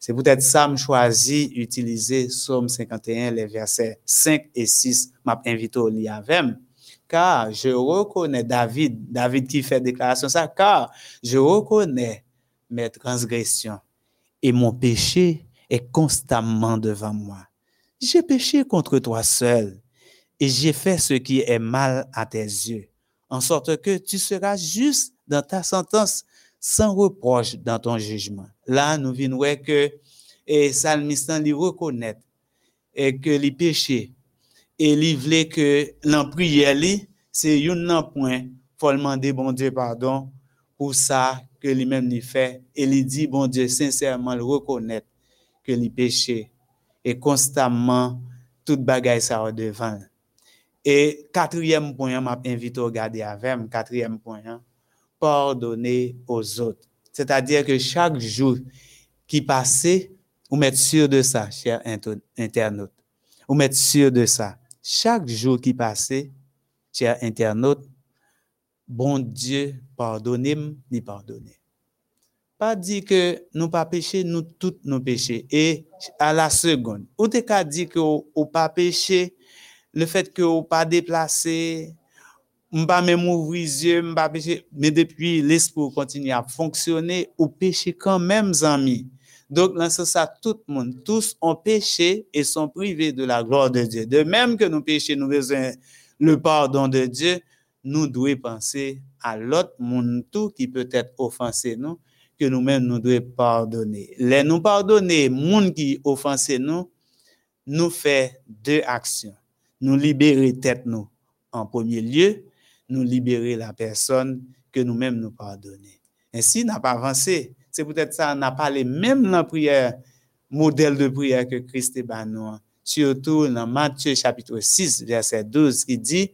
C'est peut-être ça me choisi utiliser Somme 51, les versets 5 et 6, m'a invité au lit avec car je reconnais David, David qui fait déclaration ça, car je reconnais mes transgressions et mon péché est constamment devant moi. J'ai péché contre toi seul et j'ai fait ce qui est mal à tes yeux, en sorte que tu seras juste dans ta sentence, sans reproche dans ton jugement. Là, nous venons que et salmiste lui reconnaît et que les péchés et il voulait que l'en prière c'est un point faut demander bon Dieu pardon pour ça que lui-même il fait. Et il dit bon Dieu sincèrement le reconnaître que les péchés et constamment toute bagaille ça devant et quatrième point, m'a invité à regarder avec quatrième point, hein, pardonner aux autres. C'est-à-dire que chaque jour qui passait, vous mettez sûr de ça, cher internaute. Vous mettez sûr de ça. Chaque jour qui passait, cher internaute, bon Dieu, pardonnez-moi, ni pardonnez. Pas dit que nous pas péché, nous tous nous péchés. Et à la seconde, ou t'es qu'à dire que ou pas péché, le fait que ou pas déplacé, pas même ouvrir les yeux, pas péché, mais depuis l'esprit continue à fonctionner, ou péché quand même, amis. Donc, là, c'est ça, tout le monde, tous ont péché et sont privés de la gloire de Dieu. De même que nous péchons, nous besoin le pardon de Dieu, nous devons penser à l'autre monde tout qui peut être offensé nous, que nous-mêmes nous devons pardonner. Les nous pardonner, monde qui offensé nous, nous fait deux actions. Nous libérer tête nous en premier lieu, nous libérer la personne que nous-mêmes nous pardonner. Ainsi, n'a pas avancé. C'est peut-être ça, n'a pas les mêmes la prière, modèle de prière que Christ est nous. Surtout dans Matthieu chapitre 6, verset 12, qui dit,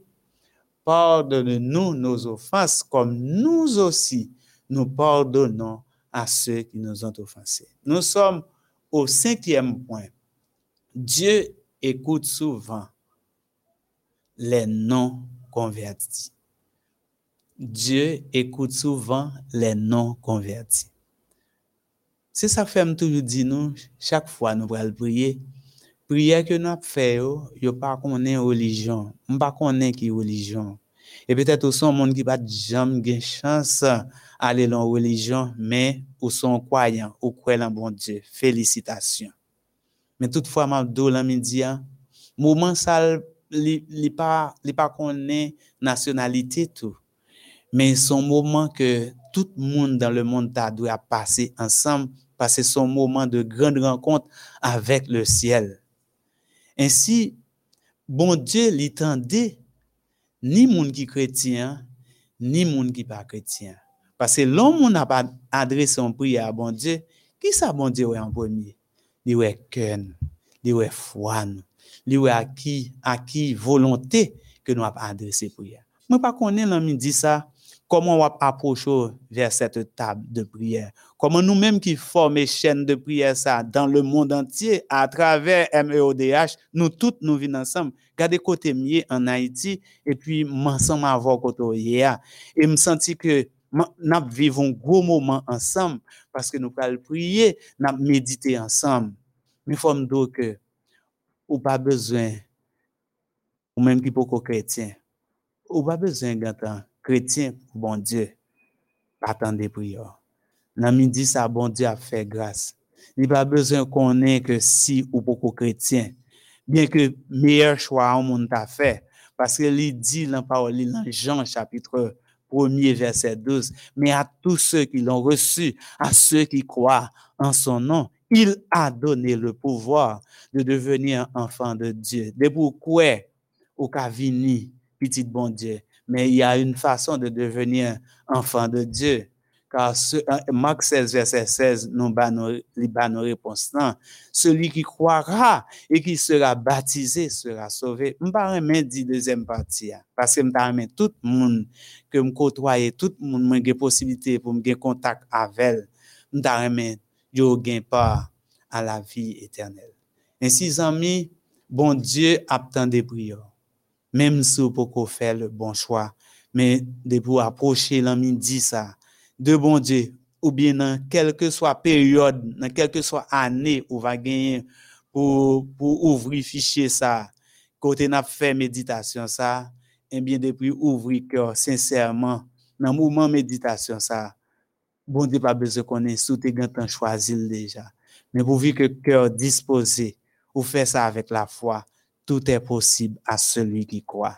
Pardonne-nous nos offenses comme nous aussi nous pardonnons à ceux qui nous ont offensés. Nous sommes au cinquième point. Dieu écoute souvent les non-convertis. Dieu écoute souvent les non-convertis. C'est ça que fait toujours dire nous, chaque fois nous allons prier, prière que nous faisons, yo pas connaît religion, on pas connaît qui religion. Et peut-être aussi un monde qui pas jamais chance aller dans religion, mais ou sont croyants, ou croyant en bon Dieu. Félicitations. Mais toutefois, m'a do la midi, moment ça li, pas li pas connaît nationalité tout. Mais son moment que tout le monde dans le monde doit passer ensemble, passer son moment de grande rencontre avec le ciel. Ainsi, bon Dieu l'étendait ni monde qui chrétien, ni monde qui pas chrétien. Parce que l'homme n'a pas adressé son prière à bon Dieu, qui ça bon Dieu en premier? Il est cœur, il est foi, li à qui à qui volonté que nous avons adressé prière. Moi pas connais l'ami dit ça comment on va approcher vers cette table de prière? Comment nous-mêmes qui formons chaîne de prière ça dans le monde entier à travers MEODH, nous tous nous vivons ensemble. Gardez côté mieux en Haïti et puis ensemble avoir côté hier et me senti que nous vivons un gros moment ensemble parce que nous allons prier, nous méditer ensemble. Mais il faut me dire que ou pas besoin, ou même qui pour chrétien, ou pas besoin d'un chrétien, bon Dieu, attendez prière. Dans midi, ça, bon Dieu a fait grâce. Il pas besoin qu'on ait que si ou pour chrétien, bien que meilleur choix au monde a fait, parce que il dit dans parole, dans Jean chapitre 1er verset 12, mais à tous ceux qui l'ont reçu, à ceux qui croient en son nom, il a donné le pouvoir de devenir enfant de Dieu. De pourquoi au Cavini, petit bon Dieu? Mais il y a une façon de devenir enfant de Dieu. Car ce, Marc 16, verset 16, nous avons nos réponses. Celui qui croira et qui sera baptisé sera sauvé. Je ne dire deuxième partie. Hein. Parce que je tout le monde que je côtoie, tout le monde qui a possibilité pour me contact avec. Je vais yo gain pas à la vie éternelle. Ainsi, amis, bon Dieu attend des prières. Même si vous pouvez faire le bon choix, mais de pour approcher l'ami dit ça, de bon Dieu, ou bien dans quelque soit période, dans quelque soit année ou va gagner pour, pour ouvrir fichier ça, côté n'a fait méditation ça, et eh bien depuis ouvrir cœur sincèrement dans le mouvement méditation ça, bon Dieu pas besoin qu'on ait sous tes gants choisi déjà. Mais pourvu que cœur disposé, ou faire ça avec la foi, tout est possible à celui qui croit.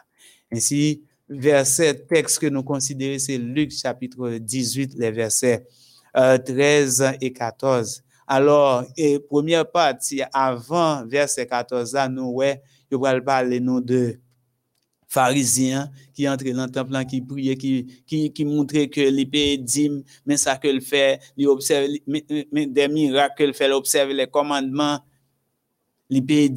Ainsi, verset texte que nous considérons, c'est Luc chapitre 18, les versets 13 euh, et 14. Alors, première partie, avant verset 14, là, nous, ouais, je vais parler nous de pharisiens qui entraient dans le temple, qui priaient, qui, qui, qui montraient que les pays mais ça que le fait, il observe des miracles que le fait, il observe les commandements, pays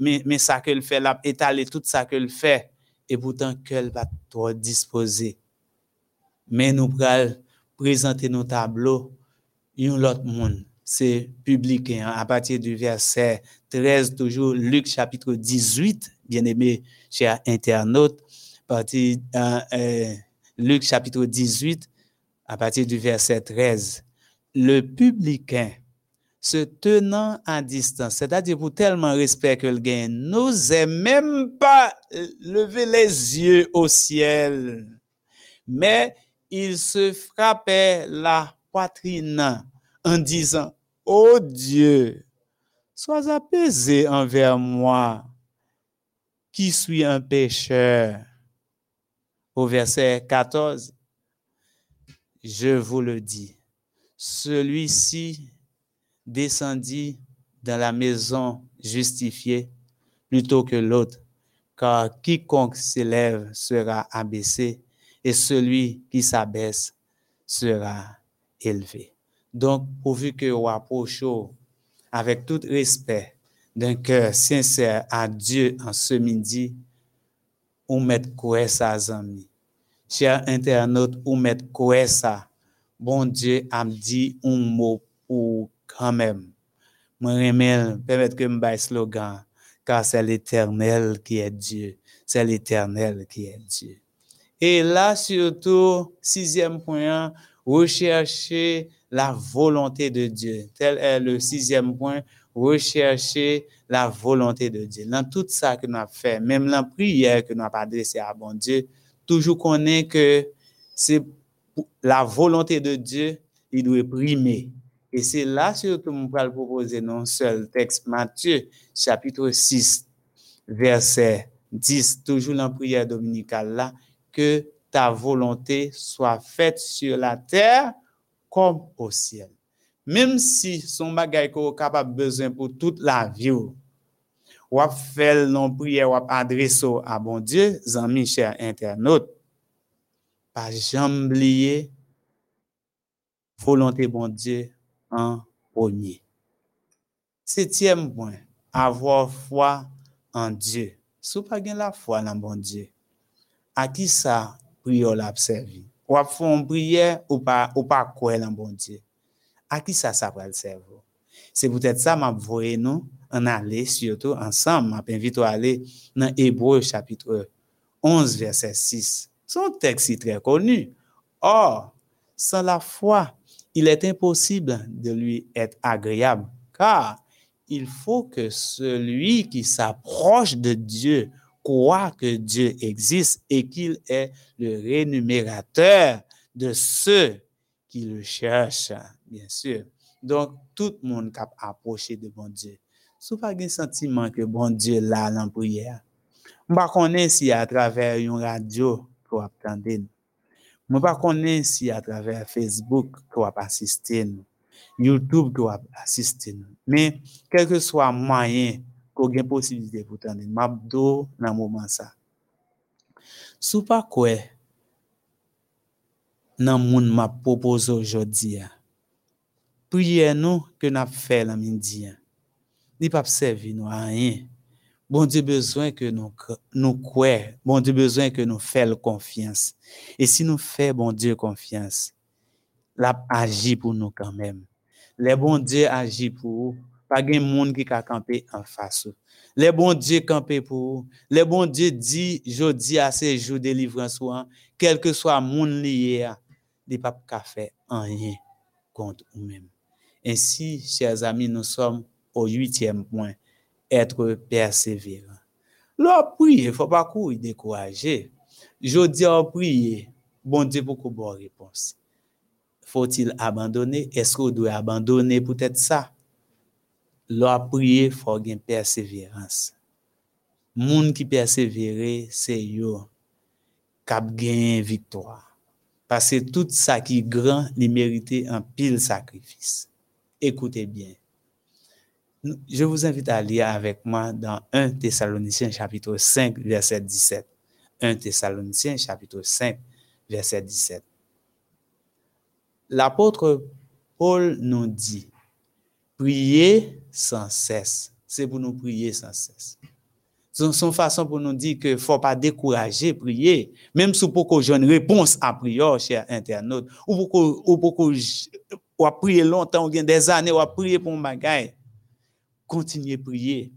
mais, ça que le fait, il étaler tout ça que le fait, et pourtant qu'elle va trop disposer. Mais nous allons présenter nos tableaux, un autre monde, c'est public, hein, à partir du verset 13, toujours Luc chapitre 18, bien-aimé chers internautes, partir euh, euh, Luc chapitre 18, à partir du verset 13. Le publicain se tenant à distance, c'est-à-dire pour tellement respect que le gain, n'osait même pas lever les yeux au ciel, mais il se frappait la poitrine en disant, Ô Dieu, sois apaisé envers moi, qui suis un pécheur. Au verset 14, je vous le dis, celui-ci descendit dans la maison justifiée plutôt que l'autre, car quiconque s'élève sera abaissé et celui qui s'abaisse sera élevé. Donc, pourvu que vous approchez avec tout respect d'un cœur sincère à Dieu en ce midi, ou mettre quoi ça, amis? Chers internautes, ou mettre ça? Bon Dieu a dit un mot pour quand même. Moi, remets, permettre que je slogan, car c'est l'éternel qui est Dieu. C'est l'éternel qui est Dieu. Et là, surtout, sixième point, rechercher la volonté de Dieu. Tel est le sixième point, rechercher la volonté de Dieu. Dans tout ça que nous avons fait, même la prière que nous avons adressée à bon Dieu, toujours qu'on que c'est la volonté de Dieu, il doit primer. Et c'est là surtout que je vais proposer non seul texte Matthieu, chapitre 6, verset 10, toujours dans la prière dominicale là, que ta volonté soit faite sur la terre comme au ciel. Même si son bagay ko capable besoin pour toute la vie ou, ou fait non prière ou adresse à bon Dieu, amis chers internautes, pas jamais oublier volonté bon Dieu en premier. Septième point, avoir foi en Dieu. Si vous pas la foi dans bon Dieu, à qui ça prière l'a? Ou à fond prière ou pas ou pas quoi dans bon Dieu? À qui ça ça va le cerveau? C'est peut-être ça m'a voyé nous en aller surtout ensemble, m'a invité à aller dans Hébreu chapitre 11 verset 6. Son texte est très connu. Or, sans la foi, il est impossible de lui être agréable, car il faut que celui qui s'approche de Dieu croit que Dieu existe et qu'il est le rémunérateur de ceux qui le cherchent, bien sûr. Donc, tout le monde cap approcher de bon Dieu. Sous pas un sentiment que bon Dieu dans prière? On va connaître si à travers une radio qu'on attendez. Je Mwen pa konen si a traver Facebook kwa pa asiste nou, YouTube kwa pa asiste nou. Men, kelke swa mayen kwa gen posibilite pou tande, mabdo nan mouman sa. Sou pa kwe nan moun map popozo jodi ya, priye nou ke nap fe la min diyan. Li pap sevi nou a yen. Bon Dieu besoin que nous nous croyons. Bon Dieu besoin que nous fassions confiance. Et si nous faisons bon Dieu confiance, l'a agit pour nous quand même. Le bon Dieu agit pour vous. Pas de monde qui a campé en face. Le bon Dieu campé pour vous. Le bon Dieu dit, je dis à ces jours de délivrance, quel que soit le monde lié, il pas faire rien. contre nous-mêmes. Ainsi, chers amis, nous sommes au huitième point, etre perseveran. Lò priye, fò pa kou y dekouraje. Jodi an priye, bon di pou kou bon repons. Fò til abandone, esko dwe abandone pou tèt sa? Lò priye, fò gen perseverans. Moun ki persevere, se yo kap gen viktoa. Pase tout sa ki gran li merite an pil sakrifis. Ekoute bien. Je vous invite à lire avec moi dans 1 Thessaloniciens chapitre 5 verset 17. 1 Thessaloniciens chapitre 5 verset 17. L'apôtre Paul nous dit, priez sans cesse. C'est pour nous prier sans cesse. Son, son façon pour nous dire que faut pas décourager, prier. Même si pour que une réponse à prière, cher internaute, ou pour que, ou longtemps, ou bien des années, ou à prier pour un bagage kontinye priye.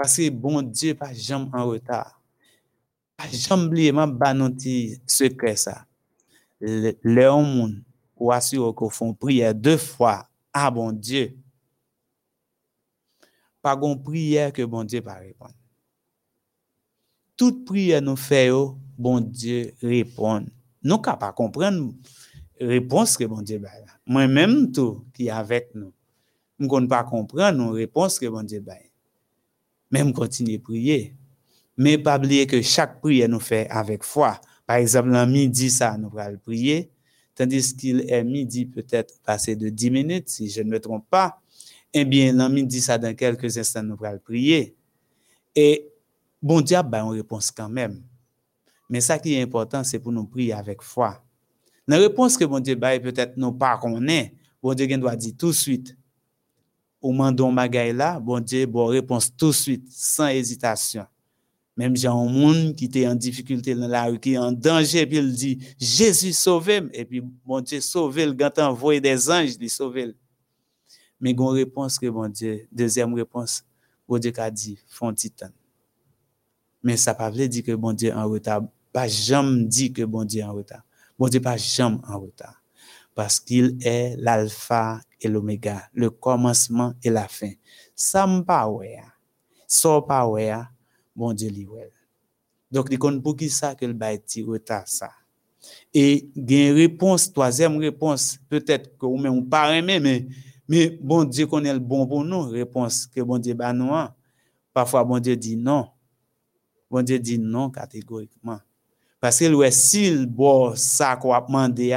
Paske bon Diyo pa jom an reta. Pa jom blieman banon ti sekre sa. Le, le ou moun ou asyo ko fon priye de fwa a bon Diyo. Pa gon priye ke bon Diyo pa repon. Tout priye nou feyo, bon Diyo repon. Nou ka pa kompren repons ke bon Diyo ba la. Mwen menm tou ki avek nou. M kon pa kompren nou repons ke bon Dieu bay. Men m kontine priye. Men pa bliye ke chak priye nou fe avek fwa. Par exemple, nan midi sa nou pral priye, tandis ki el midi peut-être pase de 10 minutes, si je ne me trompe pa, en bien nan midi sa dan kelke instant nou pral priye. Et bon Dieu bay on repons kan men. Men sa ki important, se pou nou priye avek fwa. Nan repons ke bon Dieu bay, peut-être nou pa konen, bon Dieu gen doa di tout suite, ou mandon bagay la, bon Dieu bon réponse tout de suite, sans hésitation. Même j'ai un monde qui était en difficulté dans la rue, qui est en danger, puis il dit, Jésus sauve et puis bon Dieu sauve le quand envoyé des anges, il sauve Mais une réponse que bon Dieu, deuxième réponse, bon Dieu a dit, font titan. Mais ça pas veut dire que bon Dieu en retard, pas jamais dit que bon Dieu en retard. Bon Dieu pas jamais en retard. Parce qu'il est l'alpha et l'oméga, le commencement et la fin. Ça m'pa ouais. Ça pas ouais, bon Dieu li ouais. Donc, il compte pour qui ça que le bail ti retard ça? Et une réponse, troisième réponse, peut-être que vous même pas aimé, mais, mais bon Dieu connaît le bon pour nous, réponse que bon Dieu ba nous. Hein. Parfois, bon Dieu dit non. Bon Dieu dit non catégoriquement. Parce que s'il bon ça qu'on a demandé,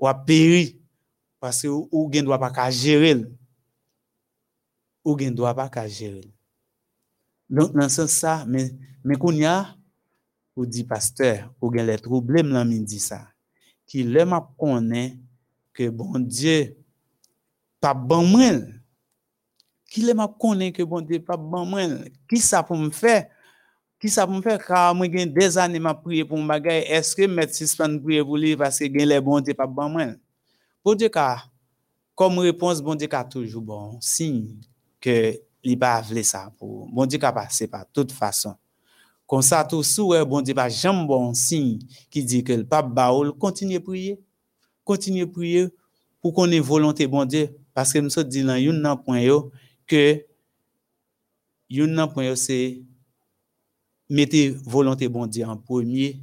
ou ap peri, paske ou, ou gen dwa pa ka jerel. Ou gen dwa pa ka jerel. Donk nan sens sa, men, men kon ya, ou di pasteur, ou gen let problem lan min di sa, ki lem ap konen ke bon Diyo pa ban mwen, ki lem ap konen ke bon Diyo pa ban mwen, ki sa pou m fe, qui ça pour me faire car moi gen années m'a un bagage est-ce que mettre suspend prier pour lui parce que gen les bon Dieu pas bon moi? Bon Dieu ka, comme réponse, bon Dieu ka toujours bon signe que il pas vle ça pour bon Dieu ka passer par toute façon. Comme ça tout sou bon Dieu pas jamais bon signe qui dit que le pape baoul continue prier. Continue prier pour qu'on ait volonté bon Dieu parce que nous sommes dit dans yon nan point yo que yon nan point yo c'est mettez volonté bon Dieu en premier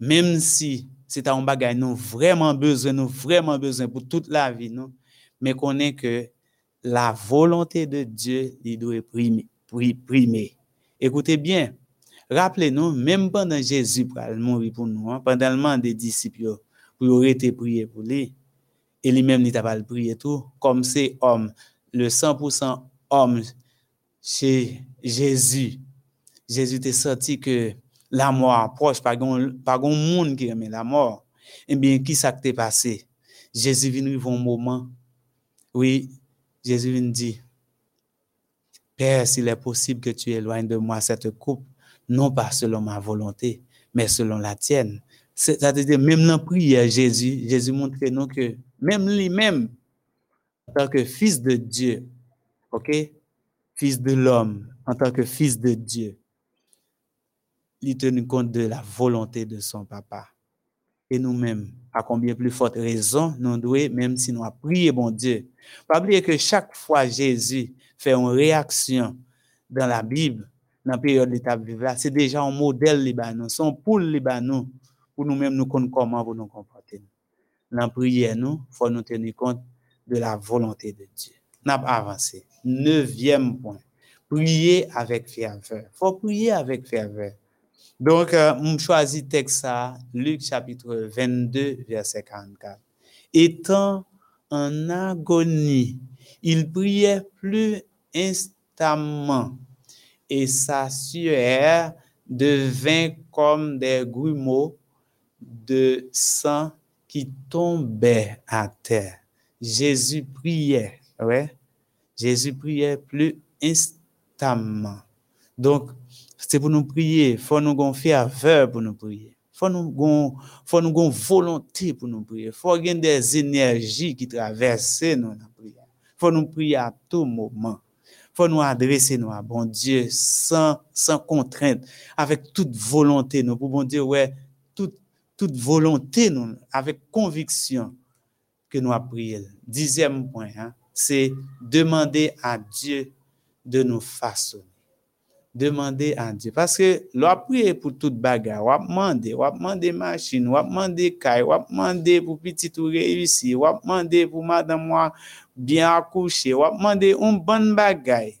même si c'est un bagage nous vraiment besoin, nous vraiment besoin pour toute la vie, nous, mais qu'on est que la volonté de Dieu, il doit primer. primer. Écoutez bien, rappelez-nous, même pendant Jésus pour mourir pour nous, hein, pendant le moment des disciples, pour été prié pour lui, et lui-même n'a pas prié tout, comme c'est homme, le 100% homme chez Jésus. Jésus était sorti que la mort approche, pas grand monde qui aime la mort. Eh bien, qui ça t'est passé? Jésus vient vivre un moment. Oui, Jésus vient dit, Père, s'il est possible que tu éloignes de moi cette coupe, non pas selon ma volonté, mais selon la tienne. C'est-à-dire, même dans la prière, Jésus, Jésus montre nous que même lui-même, en tant que fils de Dieu, ok, fils de l'homme, en tant que fils de Dieu, il tenu compte de la volonté de son papa. et nous-mêmes, à combien plus forte raison, nous devons, même si nous avons prié, bon Dieu. Pas oublier que chaque fois Jésus fait une réaction dans la Bible, dans la période de l'étape c'est déjà un modèle Libanon, son pour Libanon, pour nous-mêmes nous connaître comment vous nous comporter. Dans la prière, nous, il faut nous tenir compte de la volonté de Dieu. Nous avons avancé. Neuvième point. Prier avec ferveur. Il faut prier avec ferveur. Donc, euh, on choisit texte Luc chapitre 22, verset 44. Étant en agonie, il priait plus instamment et sa sueur devint comme des grumeaux de sang qui tombaient à terre. Jésus priait, ouais. Jésus priait plus instamment. Donc, c'est pour nous prier. Faut nous avoir ferveur pour nous prier. Faut nous faut nous volonté pour nous prier. Faut avoir des énergies qui traversent nous la prière. Faut nous prier à tout moment. Faut nous adresser nous à bon Dieu sans, sans contrainte, avec toute volonté. Nous, pour bon Dieu, ouais, toute, toute volonté, nous, avec conviction que nous avons prié. Dixième point, hein, c'est demander à Dieu de nous façonner demander à Dieu. Parce que l'on prier pour toute bagarre, on demander, on demander machine, on demander caille, on demander pour petit tout réussir, on demander pour madame moi bien accoucher, on demander une bonne bagaille.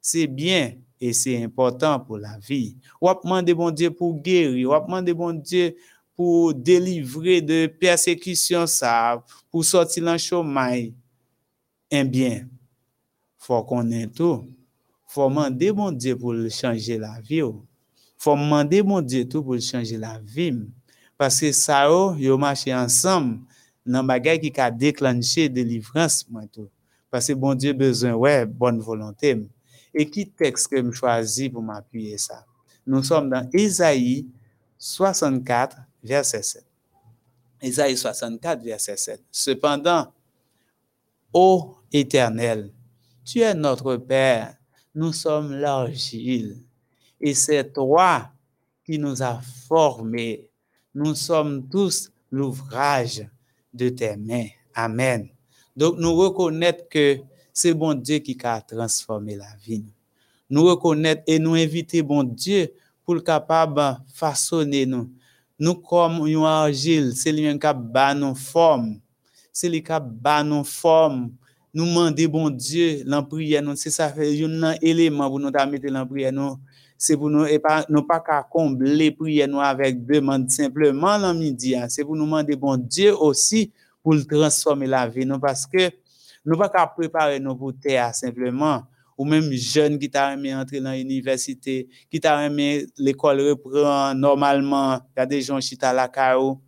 C'est bien et c'est important pour la vie. On demander bon Dieu pour guérir, on demander bon Dieu pour délivrer de persécution ça, pour sortir dans chômage. Eh bien, faut qu'on ait tout faut demander mon Dieu pour changer la vie. faut demander mon Dieu tout pour changer la vie. Parce que ça, yo marché ensemble dans bagay qui a déclenché délivrance moi tout. Parce que bon Dieu besoin ouais bonne volonté. Et qui texte que je choisi pour m'appuyer ça? Nous sommes dans Isaïe 64 verset 7. Isaïe 64 verset 7. Cependant, ô Éternel, tu es notre Père nous sommes l'argile. Et c'est toi qui nous as formés. Nous sommes tous l'ouvrage de tes mains. Amen. Donc, nous reconnaissons que c'est bon Dieu qui a transformé la vie. Nous reconnaissons et nous inviter bon Dieu pour le capable façonner nous. Nous comme une argile, c'est lui qui a nos forme. C'est lui qui a nos forme nous demander bon Dieu la prière c'est ça fait un élément pour nous mettre la prière nous c'est pour nous et pas nous pas qu'à combler prière nous avec demande simplement midi hein. c'est pour nous demander bon Dieu aussi pour transformer la vie nous parce que nous pas qu'à préparer nous pour terre simplement ou même jeune qui t'a aimé entrer dans l'université qui t'a aimé l'école reprend normalement il y a des gens qui à la carreau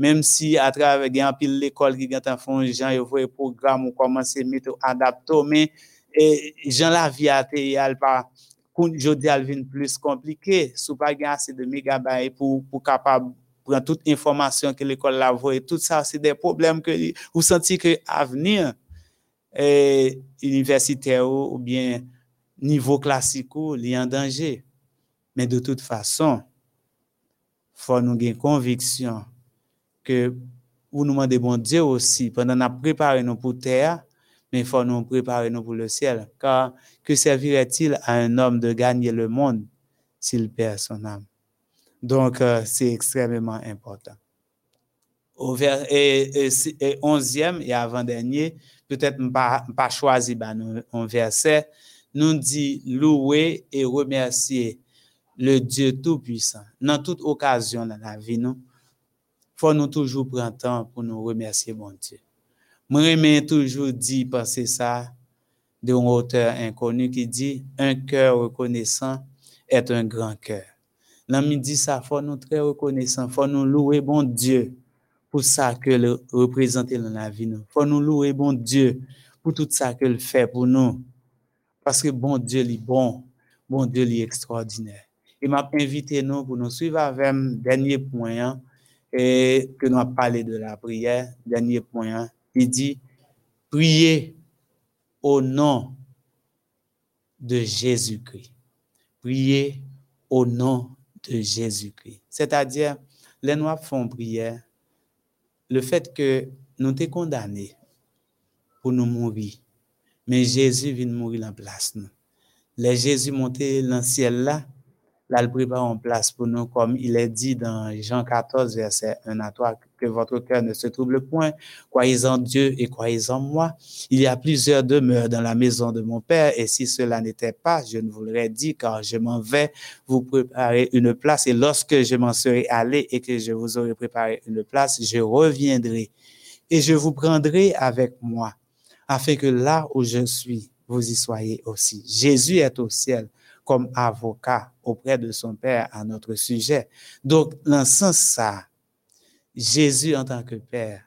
Mem si atrave gen apil l'ekol ki gen tan fon, jan yo vwe program ou komanse meto adapto, men e, jan la vi ate yal pa koun jodi al vin plus komplike, sou pa gen ase de megabaye pou, pou kapab pran tout informasyon ke l'ekol la vwe, tout sa se de problem ke ou senti ke avenir e, universite ou ou bien nivou klasiko li an danje. Men de tout fason, fò nou gen konviksyon que vous nous demandez, bon Dieu aussi, pendant nous préparer nous pour terre, mais il faut nous préparer pour le ciel. Car que servirait-il à un homme de gagner le monde s'il perd son âme? Donc, euh, c'est extrêmement important. Au et, onzième et avant-dernier, peut-être pas, pas choisi ben, un verset, nous dit louer et remercier le Dieu Tout-Puissant. Dans toute occasion dans la vie, nous, faut nous toujours prendre temps pour nous remercier, mon Dieu. Moi, j'aime toujours penser ça, d'un auteur inconnu qui dit, un cœur reconnaissant est un grand cœur. L'ami dit ça, faut nous très reconnaissant, faut nous louer, bon Dieu, pour ça que le représente dans la vie. Nous. Faut nous louer, bon Dieu, pour tout ça qu'il fait pour nous. Parce que bon Dieu, est bon, bon Dieu, est extraordinaire. Il m'a invité nous pour nous suivre avec un dernier point, hein, et que nous avons parlé de la prière, dernier point, hein. il dit, priez au nom de Jésus-Christ. Priez au nom de Jésus-Christ. C'est-à-dire, les noirs font prière, le fait que nous t'es condamnés pour nous mourir, mais Jésus vient mourir en place. Les Jésus monté dans le ciel là, là, il prépare en place pour nous, comme il est dit dans Jean 14, verset 1 à 3, que votre cœur ne se trouble point, croyez en Dieu et croyez en moi. Il y a plusieurs demeures dans la maison de mon Père, et si cela n'était pas, je ne vous l'aurais dit, car je m'en vais vous préparer une place, et lorsque je m'en serai allé et que je vous aurai préparé une place, je reviendrai et je vous prendrai avec moi, afin que là où je suis, vous y soyez aussi. Jésus est au ciel comme avocat auprès de son Père à notre sujet. Donc, dans ce sens, ça, Jésus en tant que Père,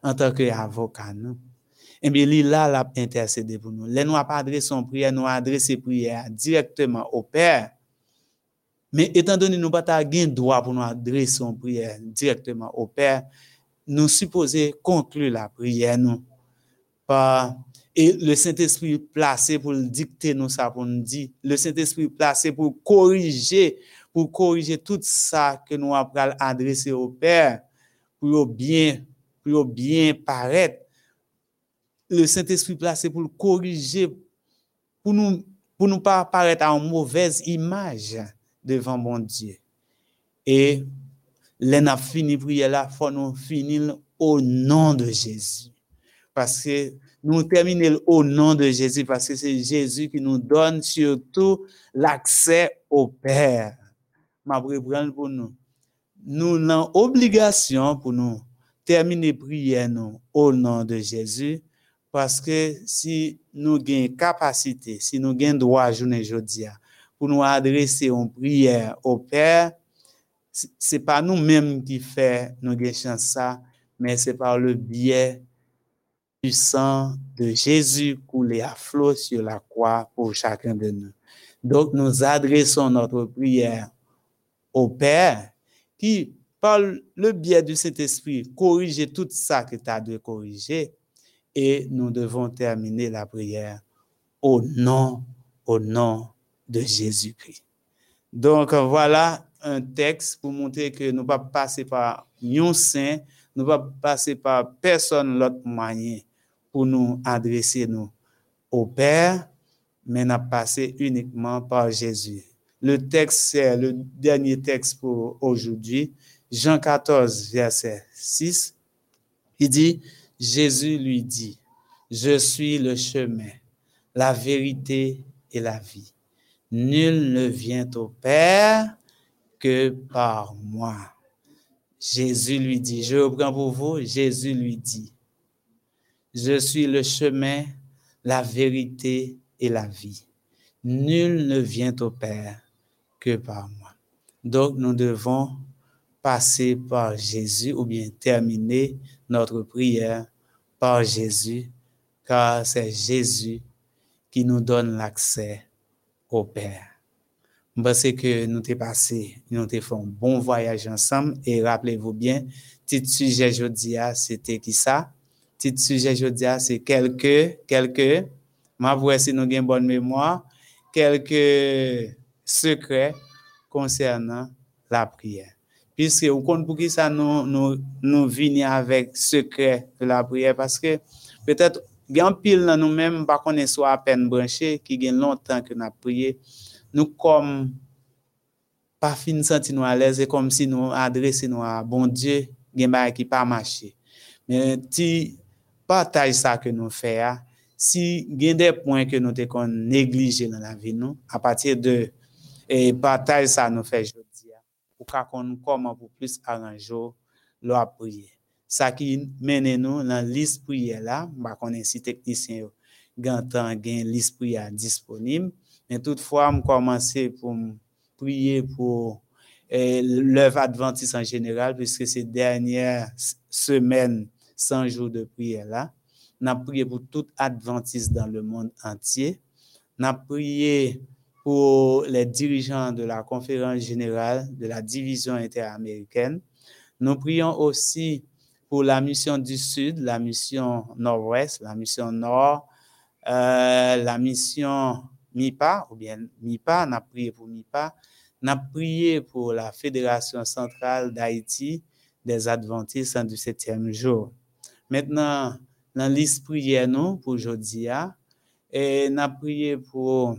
en tant qu'avocat, nous, eh bien, il là, l'a intercédé pour nous. Là, nous pas adressé son prière, nous adressé prière directement au Père. Mais étant donné que nous n'avons pas droit pour nous adresser son prière directement au Père, nous supposons conclure la prière, nous, par et le Saint-Esprit placé pour dicter nous ça, pour nous dire, le Saint-Esprit placé pour corriger, pour corriger tout ça que nous avons adressé au Père, pour bien, pour bien paraître. Le Saint-Esprit placé pour corriger, pour nous, pour nous pas paraître en mauvaise image devant mon Dieu. Et l'en fini prière là, faut nous finir au nom de Jésus. Parce que nous terminons au nom de Jésus parce que c'est Jésus qui nous donne surtout l'accès au Père. Ma pour nous. Nous avons obligation pour nous terminer prière au nom de Jésus parce que si nous avons capacité, si nous avons droit journée pour nous adresser une prière au Père, c'est pas nous-mêmes qui fait nous avons ça, mais c'est par le biais du sang de Jésus coulé à flot sur la croix pour chacun de nous. Donc, nous adressons notre prière au Père qui, par le biais du Saint-Esprit, corrige tout ça que tu as de corriger et nous devons terminer la prière au nom, au nom de Jésus-Christ. Donc, voilà un texte pour montrer que nous ne pas passer par un saint, nous ne pas passer par personne l'autre moyen pour nous adresser nous au Père, mais n'a passé uniquement par Jésus. Le texte, c'est le dernier texte pour aujourd'hui, Jean 14, verset 6. Il dit, Jésus lui dit, je suis le chemin, la vérité et la vie. Nul ne vient au Père que par moi. Jésus lui dit, je reprends pour vous, Jésus lui dit, je suis le chemin, la vérité et la vie. Nul ne vient au Père que par moi. Donc nous devons passer par Jésus ou bien terminer notre prière par Jésus, car c'est Jésus qui nous donne l'accès au Père. Je pense que nous t'ai passé, nous t'ai fait un bon voyage ensemble et rappelez-vous bien, petit sujet jeudi, c'était qui ça? Petit sujet aujourd'hui, c'est quelques, quelques, ma voix si nous avons bonne mémoire, quelques secrets concernant la prière. Puisque vous comprenez pour qui ça nous, nous, nous venons avec secret de la prière, parce que peut-être, il y a un pile dans nous-mêmes, pas qu'on soit à peine branché, qui gagne longtemps que nous avons prié, nous comme pas fin senti nous à l'aise, comme si nous adressons à bon Dieu, qui pas marché. Mais si partage ça que nous faisons, si y a des points que nous avons négligés dans la vie, nous, à partir de et partage ça nous fait aujourd'hui, pour qu'on comment pour plus arranger la prière. Ça qui mène nous dans liste prière là, bah qu'on si technicien gantan gain liste prière disponible, mais toutefois me commencer pour prier pour l'œuvre adventiste en général puisque ces dernières semaines 100 jours de prière là. Avons prié pour tout adventiste dans le monde entier. Avons prié pour les dirigeants de la conférence générale de la division interaméricaine. Nous prions aussi pour la mission du Sud, la mission Nord-Ouest, la mission Nord, euh, la mission MIPA, ou bien MIPA, nous avons prié pour MIPA. Nous avons prié pour la Fédération centrale d'Haïti, des Adventistes du septième jour. Maintenant, dans l'esprit nous pour aujourd'hui, et n'a prié pour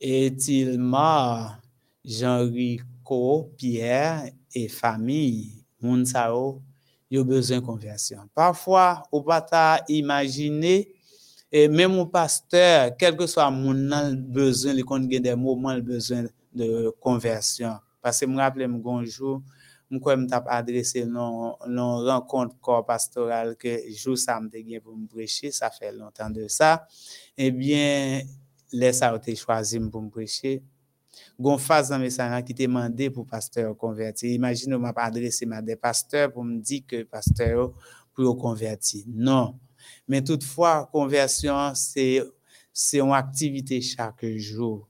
Etilma, Jean-Rico, Pierre et famille, moun sa yo, yo besoin conversion. Parfois, ou pas imaginer et même mon pasteur, quel que soit mon besoin, il y a des moments le besoin de conversion. Parce que je me rappelle un jour, je me adressé une rencontre corps pastoral que jour ça me pour me prêcher, ça fait longtemps de ça. Eh bien, les ça a choisi pour me prêcher. Gon phase dans mes qui t'a demandé pour pasteur converti. Imagine, je m'a adressé à des pasteurs pour me dire que pasteur pour convertir. Non. Mais toutefois, conversion, c'est une activité chaque jour.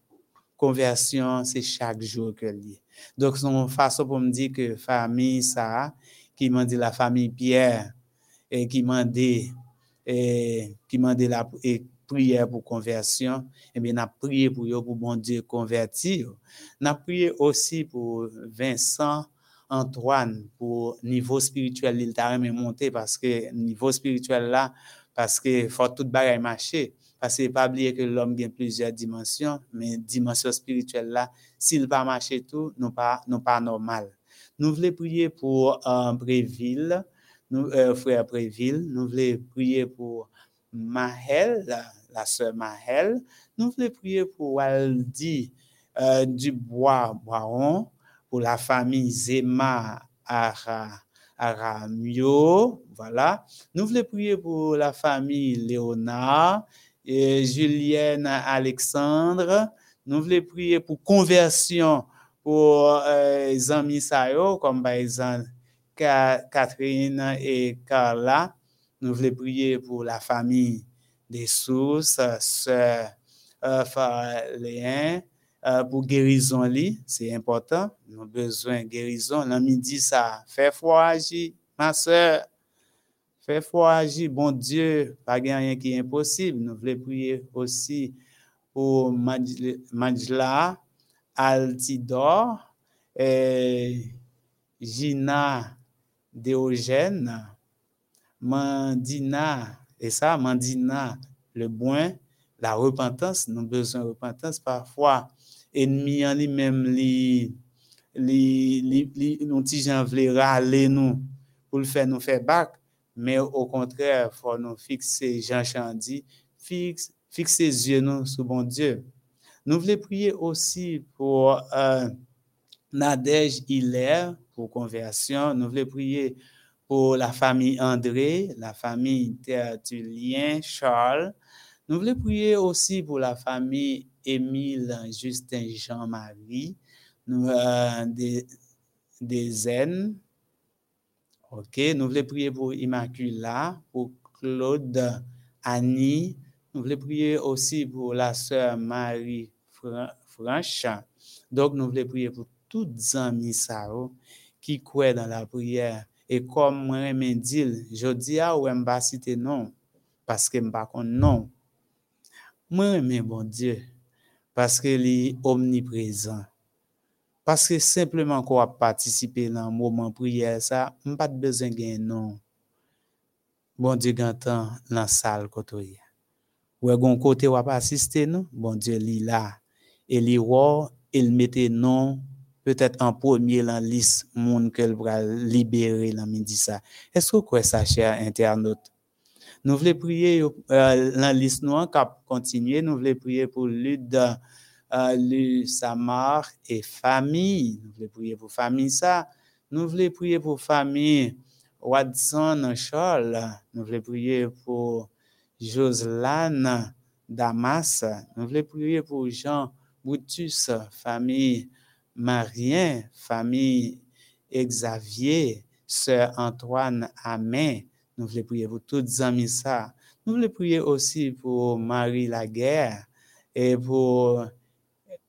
Conversion, c'est chaque jour que lié. Donc, c'est une façon pour me dire que famille, ça, qui m'a dit la famille Pierre, et qui m'a dit, qui m'a dit la prière pour conversion, eh bien, n'a prié pour eux, pour bon Dieu convertir. N'a prié aussi pour Vincent, Antoine, pour niveau spirituel, il t'a monté parce que niveau spirituel là, parce que faut tout bagaille marcher. Parce que pas oublier que l'homme a plusieurs dimensions, mais dimension spirituelle là, s'il pas marcher tout, non pas, non pas normal. Nous voulons prier pour euh, Bréville, nous, euh, frère Bréville, nous voulons prier pour Mahel, la, sœur Mahel, nous voulons prier pour Waldi euh, Dubois Boiron, pour la famille Zema Ara Aramio, voilà. Nous voulons prier pour la famille Léonard et Julienne Alexandre. Nous voulons prier pour conversion pour euh, les amis comme par exemple Catherine et Carla. Nous voulons prier pour la famille des sources, sœur euh, euh, pour guérison c'est important. Nous avons besoin de guérison. L'ami dit ça, fais foi ma soeur. Fè fwa aji, bon Diyo, pa gen yon ki imposib. Nou vle priye osi pou Majla, Altidor, e, Gina Deogen, Mandina, e sa Mandina, le bwen, la repentans, nou bezon repentans, parfwa, enmi an li mem li, li, li, li, nou ti jan vle rale nou, pou l fè nou fè bak, mais au contraire, faut nous fixer, Jean Chandy, fixe, fixer les yeux nous sur bon Dieu. Nous voulons prier aussi pour euh, Nadège Hilaire pour conversion. Nous voulons prier pour la famille André, la famille Tertullien, Charles. Nous voulons prier aussi pour la famille Émile Justin Jean-Marie, euh, des, des OK, nous voulons prier pour Immacula, pour Claude, Annie. Nous voulons prier aussi pour la sœur Marie Franche. Donc, nous voulons prier pour toutes amis qui croient dans la prière. Et comme moi, je dis, je dis à ou citer non, parce que ne pas non. Moi, mais bon Dieu, parce qu'il est omniprésent. Parce que simplement qu'on a participé dans le moment de prière, ça, n'a pas besoin de non. Bon Dieu, gantan dans la salle côté. Ou est côté ou pas assister nous, bon Dieu est là. Et li il mettait non peut-être en premier dans la liste monde qu'elle va libérer dans midi ça. Est-ce que vous croyez ça cher internaute? Nous voulons prier euh, la liste noire qui continuer. Nous voulons prier pour Lude, euh, Samar et famille. Nous voulons prier pour famille ça. Nous voulons prier pour famille Watson Charles. Nous voulons prier pour Joselane Damas. Nous voulons prier pour Jean Boutus, famille Marien, famille Xavier, sœur Antoine Amen. Nous voulons prier pour toutes les amis ça. Nous voulons prier aussi pour Marie Laguerre et pour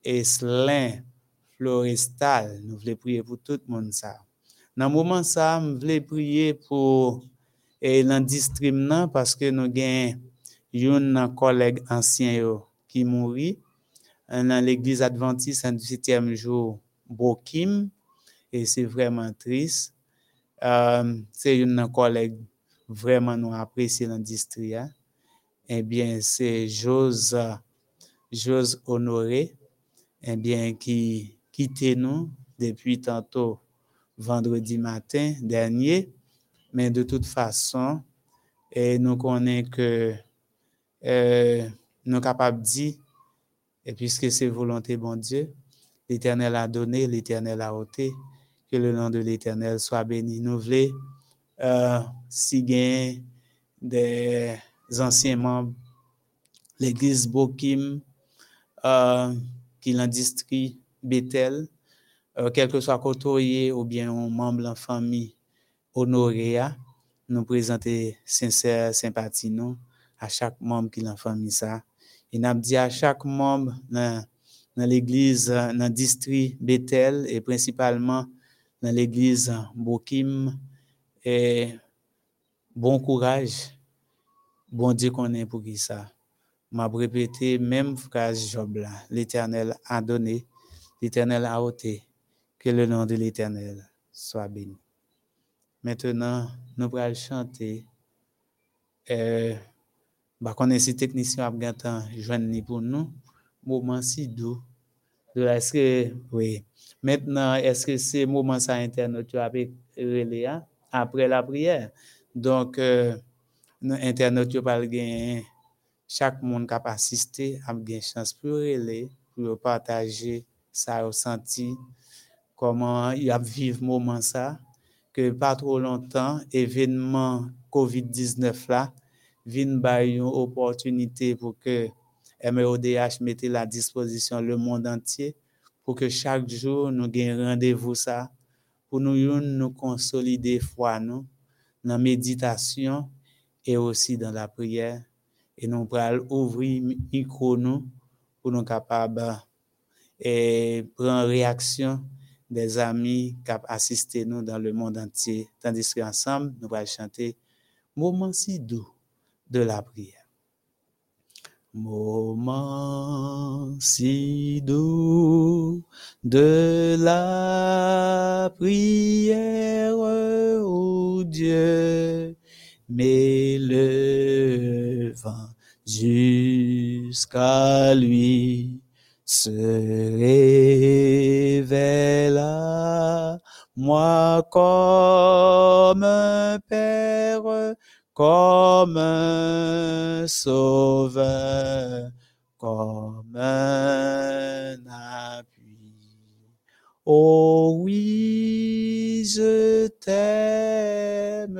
Eslin Florestal. Nous voulons prier pour tout le monde ça. Dans le moment ça, nous voulons prier pour et dans parce que nous avons un collègue ancien qui mourit dans l'église adventiste du septième jour, Bokim. et c'est vraiment triste. Euh, c'est une collègue vraiment nous apprécie l'industrie. Hein. Eh bien, c'est Jose, Jose Honoré, eh bien, qui quittait nous depuis tantôt vendredi matin dernier. Mais de toute façon, et nous connaissons que euh, nous capables de dire, et puisque c'est volonté bon Dieu, l'Éternel a donné, l'Éternel a ôté, que le nom de l'Éternel soit béni. Nous voulons, euh, si des anciens membres, l'église Bokim, euh, qui l'industrie Bethel, euh, quel que soit côté ou bien un membre de la famille honoré, nous présenter sincère sympathie à chaque membre qui la famille ça. Et nous dit à chaque membre dans, l'église, dans le district Bethel et principalement dans l'église Bokim, bon courage, bon Dieu qu'on est pour qui ça. M'a répété même phrase Job. L'Éternel a donné, l'Éternel a ôté. Que le nom de l'Éternel soit béni. Maintenant, nous allons chanter. Euh, bah, qu'on est si technicien à joindre pour nous. Moment si doux. Est-ce que, oui. Maintenant, est-ce que c'est moment ça internet tu as hein? après la prière? Donc, euh, internet tu pas gagner chaque monde qui a assisté a une chance pour relé, pour partager sa ressenti, comment il a vécu moment ça, que pas trop longtemps, événement COVID-19 là, vient une opportunité pour que MEODH mette la disposition le monde entier pour que chaque jour nous ayons rendez-vous ça, pour nous, nous consolider foi nous, dans la méditation et aussi dans la prière. Et nous allons ouvrir le micro pour nous capables et prendre réaction des amis qui assisté nous dans le monde entier. Tandis qu'ensemble, nous allons chanter Moment si doux de la prière. Moment si doux de la prière, ô Dieu, m'élevant jusqu'à lui, se révéla moi comme un père comme un sauveur, comme un appui. Oh oui, je t'aime,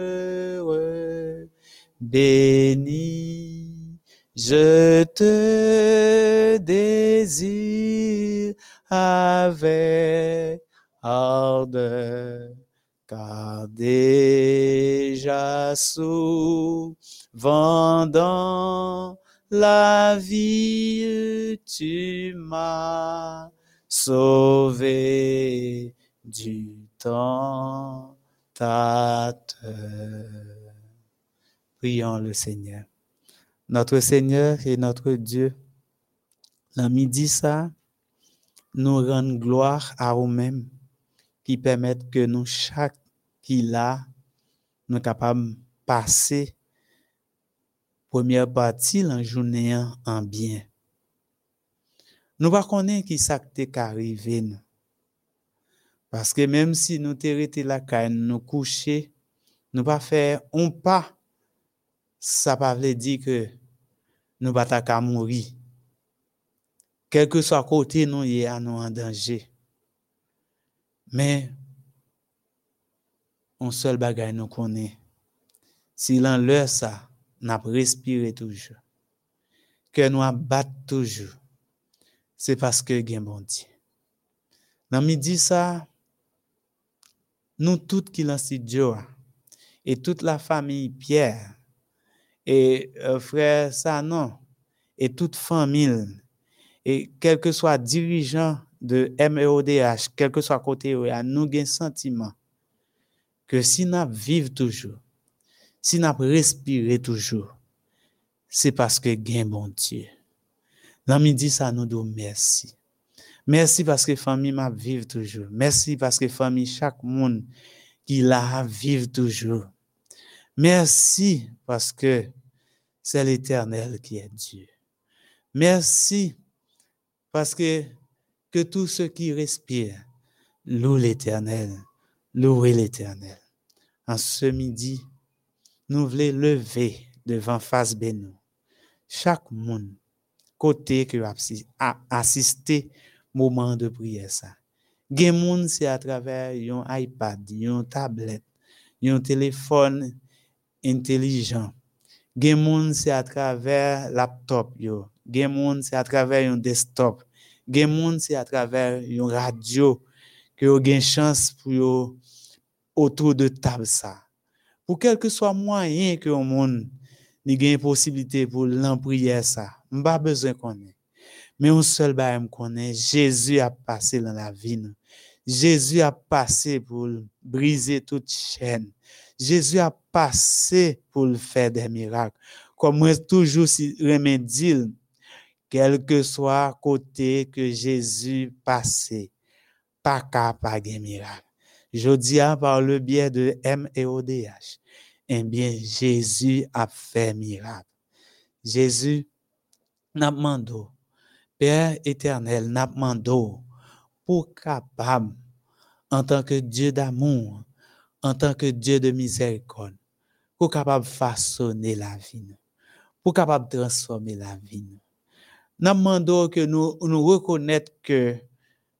béni, je te désire avec ardeur car déjà souvent dans la vie tu m'as sauvé du temps Prions le Seigneur. Notre Seigneur et notre Dieu, la midi ça, nous rend gloire à nous-mêmes qui permettent que nous, chaque qui là, nous capables de passer première partie la journée en bien. Nous ne connaissons qui ça qui arrivé. Parce que même si nous t'arrêtons la caille, nous coucher, nous pas faire un pas, ça ne veut dire que nou bata ka mouri. Kelke swa kote nou ye a nou an danje. Men, on sol bagay nou konen. Si lan lè sa, nap respire toujou. Ke nou ap bat toujou. Se paske gen bondi. Nan mi di sa, nou tout ki lansi Djoa, e tout la fami Pierre, et euh, frère Sanon et toute famille et quel que soit dirigeant de MEODH, quel que soit côté, nous avons un sentiment que si nous vivons toujours, si nous respirons toujours, c'est parce que gain bon Dieu. Midi, ça nous dit merci. Merci parce que famille m'a vive toujours. Merci parce que famille, chaque monde qui la vive toujours. Merci parce que c'est l'Éternel qui est Dieu. Merci parce que, que tous ceux qui respirent louent l'Éternel, louez l'Éternel. En ce midi, nous voulons lever devant face Bénou. Chaque monde, côté que a assisté moment de prière ça. C'est à travers un iPad, une tablette, un téléphone intelligent. Gen moun c'est à travers laptop yo. Gen moun c'est à travers un desktop. Gen moun c'est à travers une radio que yo gen chance pour yo autour de ça. Pour quel que soit moyen que au monde ni gen possibilité pour l'en ça. M'pa besoin connaître. Mais un seul bagage connaît, Jésus a passé dans la vie. Jésus a passé pour briser toute chaîne. Jésus a passé pour faire des miracles. Comme toujours si remédie, quel que soit côté que Jésus passé, pas capable de miracle. Je dis par le biais de MEODH, eh bien, Jésus a fait miracle. Jésus n'a Père éternel, n'a pour capable, en tant que Dieu d'amour, en tant que Dieu de miséricorde, pour capable façonner la vie, pour capable transformer la vie. N'a que nous, nous que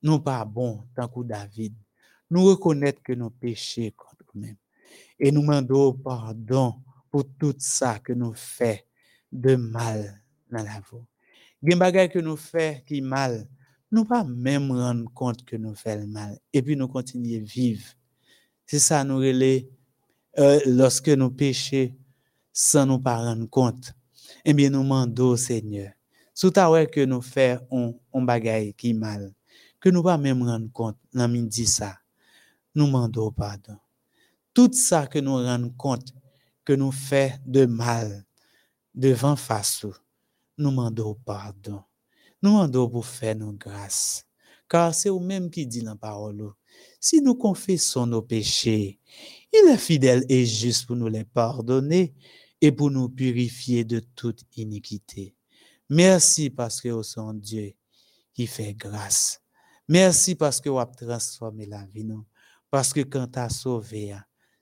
nous pas bons, tant que David. Nous reconnaître que nous péchons contre nous-mêmes. Et nous demandons pardon pour tout ça que nous fait de mal dans la vie gen bagay que nous fait qui mal, nous pas même rendre compte que nous faisons mal et puis nous continuer vivre. C'est ça nous relais euh, lorsque nous péchons sans nous pas rendre compte. Eh bien nous demandons Seigneur, sous ta que nous faisons un, bagay qui mal, que nous pas même rendre compte, nous dit ça. Nous demandons pardon. Tout ça que nous rendons compte que nous faisons de mal devant face nous demandons pardon. Nous demandons pour faire nos grâces. Car c'est vous-même qui dit la parole. Si nous confessons nos péchés, il est fidèle et juste pour nous les pardonner et pour nous purifier de toute iniquité. Merci parce que son Dieu qui fait grâce. Merci parce que vous avez transformé la vie. Nous. Parce que quand tu as sauvé,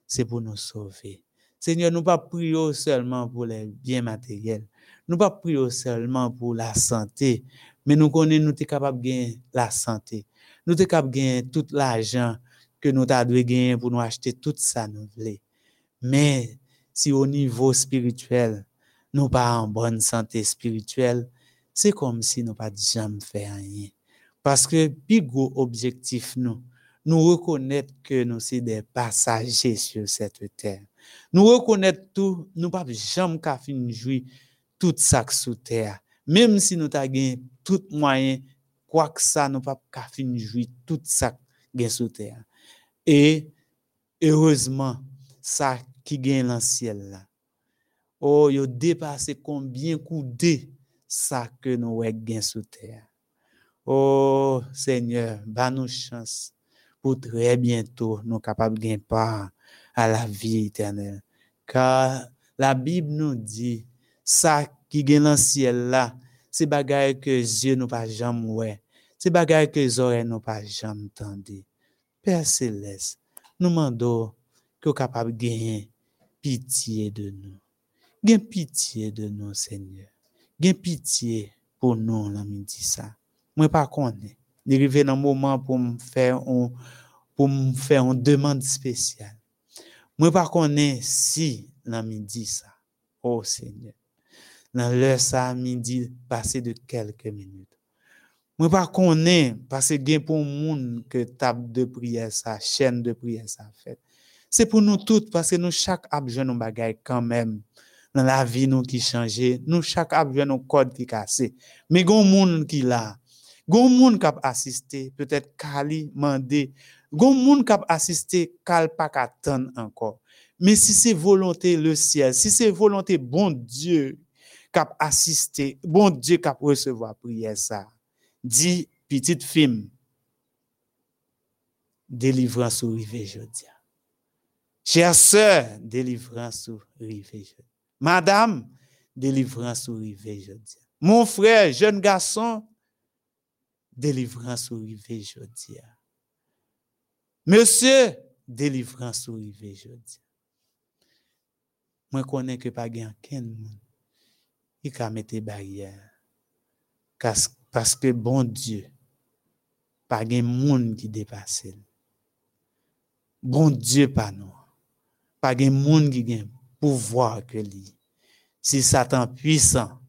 c'est pour nous sauver. Seigneur, nous pas prions seulement pour les biens matériels, nous pas prions seulement pour la santé, mais nous connaissons nous sommes capables de gagner la santé. Nous sommes gagner tout l'argent que nous avons gagner pour nous acheter tout ça nous voulons. Mais si au niveau spirituel, nous pas en bonne santé spirituelle, c'est comme si nous pas jamais fait rien. Parce que gros objectif nous, nous reconnaître que nous sommes des passagers sur cette terre. Nous reconnaître tout, nous pas jamais qu'à fin jouir tout ça sous terre. Même si nous avons tout moyen, quoi que ça, nous pas qu'à fin jouir tout ça qui sous terre. Et heureusement, ça qui gagne dans le ciel là. Oh, il dépassé combien coudé ça que nous avons sous terre. Oh Seigneur, ba nous chance pour très bientôt nous capables de part à la vie éternelle. Car la Bible nous dit, ça qui est dans le ciel bagaille que Dieu nous pas jamais ouais. C'est bagaille que les oreilles nous pas jamais entendu. Père céleste, nous demandons que capable de gagner pitié de nous. Gain pitié de nous, Seigneur. Gain pitié pour nous, là, dit ça. Moi, pas connaître. Il arrivé dans un moment pour me faire un, pour me faire une demande spéciale. Moi, pas connaître si, là, dit ça. Oh, Seigneur dans l'heure ça midi passé de quelques minutes. Moi pas connais parce que gain pour monde que table de prière ça chaîne de prière ça fait. C'est pour nous toutes parce que nous chaque a besoin nos bagaille quand même dans la vie nous qui changer, nous chaque a besoin nos code qui cassé. Mais gon monde qui là, gon monde qui a assisté, peut-être Kali mandé, gon monde qui a assisté kal pas attendre encore. Mais si c'est volonté le ciel, si c'est volonté bon Dieu cap assister, bon Dieu cap recevoir prière ça. Dit petite film, délivrance ou rive jodia. Chère sœur, délivrance ou rive jodia. Madame, délivrance ou rive jodia. Mon frère, jeune garçon, délivrance ou rive jodia. Monsieur, délivrance ou rive jodia. Moi, connais que pas gain ken. Il ka mette barrière. Parce que bon Dieu, pas gen moun qui dépasse. Bon Dieu pas nous. Pas gen moun qui gen pouvoir que lui. Si Satan puissant,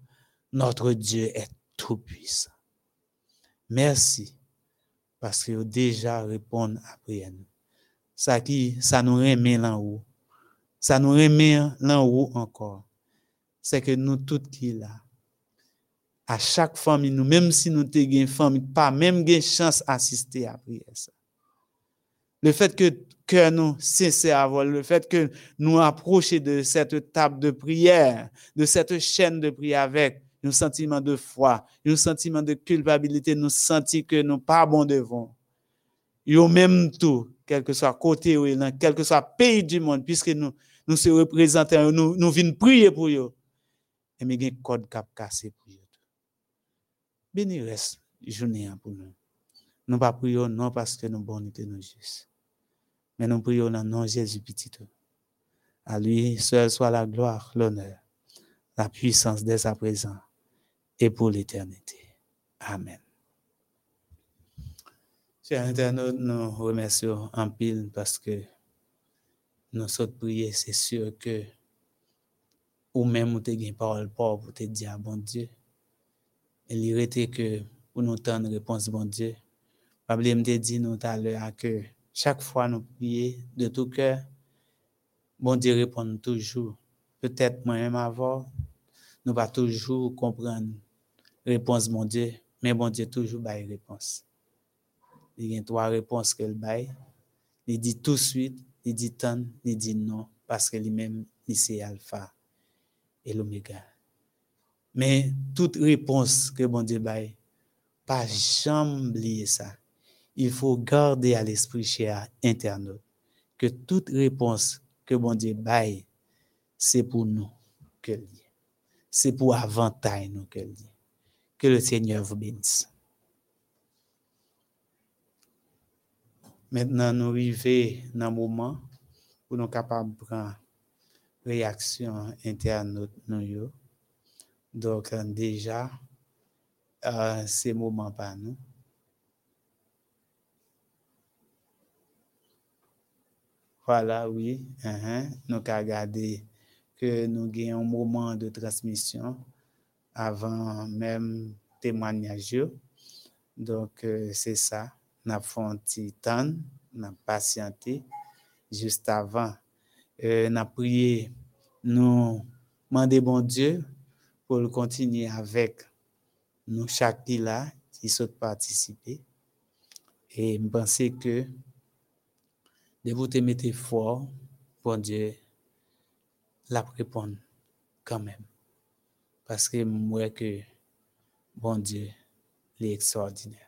notre Dieu est tout puissant. Merci parce que déjà répondre à prière. Ça qui ça nous remet là haut. Ça nous remet là haut encore? C'est que nous toutes qui là à chaque famille nous même si nous te une famille pas même une chance assister à prière ça. Le fait que cœur nous sincère avoir le fait que nous approcher de cette table de prière, de cette chaîne de prière avec un sentiment de foi, un sentiment de culpabilité, nous sentir que nous pas bon devant. au même tout, quel que soit côté ou quel que soit pays du monde, puisque nous, nous se représentons, nous, nous venons prier pour eux. Et mais un code cap cassé pour eux. Béni reste journée pour nous. Nous pas prions non parce que nous bonnes nous juste. Mais nous prions dans le nom de Jésus petit. À lui seul soit la gloire, l'honneur, la puissance dès à présent et pour l'éternité. Amen. Chers internautes, nous remercions en pile parce que nous sommes prier, c'est sûr que ou même vous avez une parole pour te dire bon Dieu. Il était que pour nous une réponse bon Dieu. Pablo me dit nous tout à l'heure que chaque fois nous prions de tout cœur, bon Dieu répond toujours. Peut-être moi-même avant, nous pas toujours comprendre réponse mon Dieu, mais bon Dieu toujours bail réponse. Il y a trois réponses qu'elle bail. Il dit tout de suite, il dit tant, il dit non, parce que lui-même, il c'est alpha et l'oméga. Mais toute réponse que bon Dieu bail, pas jamais oublier ça. Il faut garder à l'esprit cher internaute que toute réponse que bon Dieu bail, c'est pour nous que C'est pour avantage nous que que le Seigneur vous bénisse. Maintenant, nous arrivons dans un moment où nous sommes capables de prendre réaction interne nous. Donc, euh, déjà, euh, c'est moment pas nous. Voilà, oui. Uh-huh. Nous avons regardé que nous avons un moment de transmission avant même témoignage. Donc, euh, c'est ça. Nous avons fait un temps, nous avons patienté juste avant. Euh, avons prié, nous demandé bon Dieu pour continuer avec nous chaque là qui souhaite participer. Et je pense que de vous te mettre fort, bon Dieu, la répondre quand même. Parce que moi que bon Dieu, l'extraordinaire.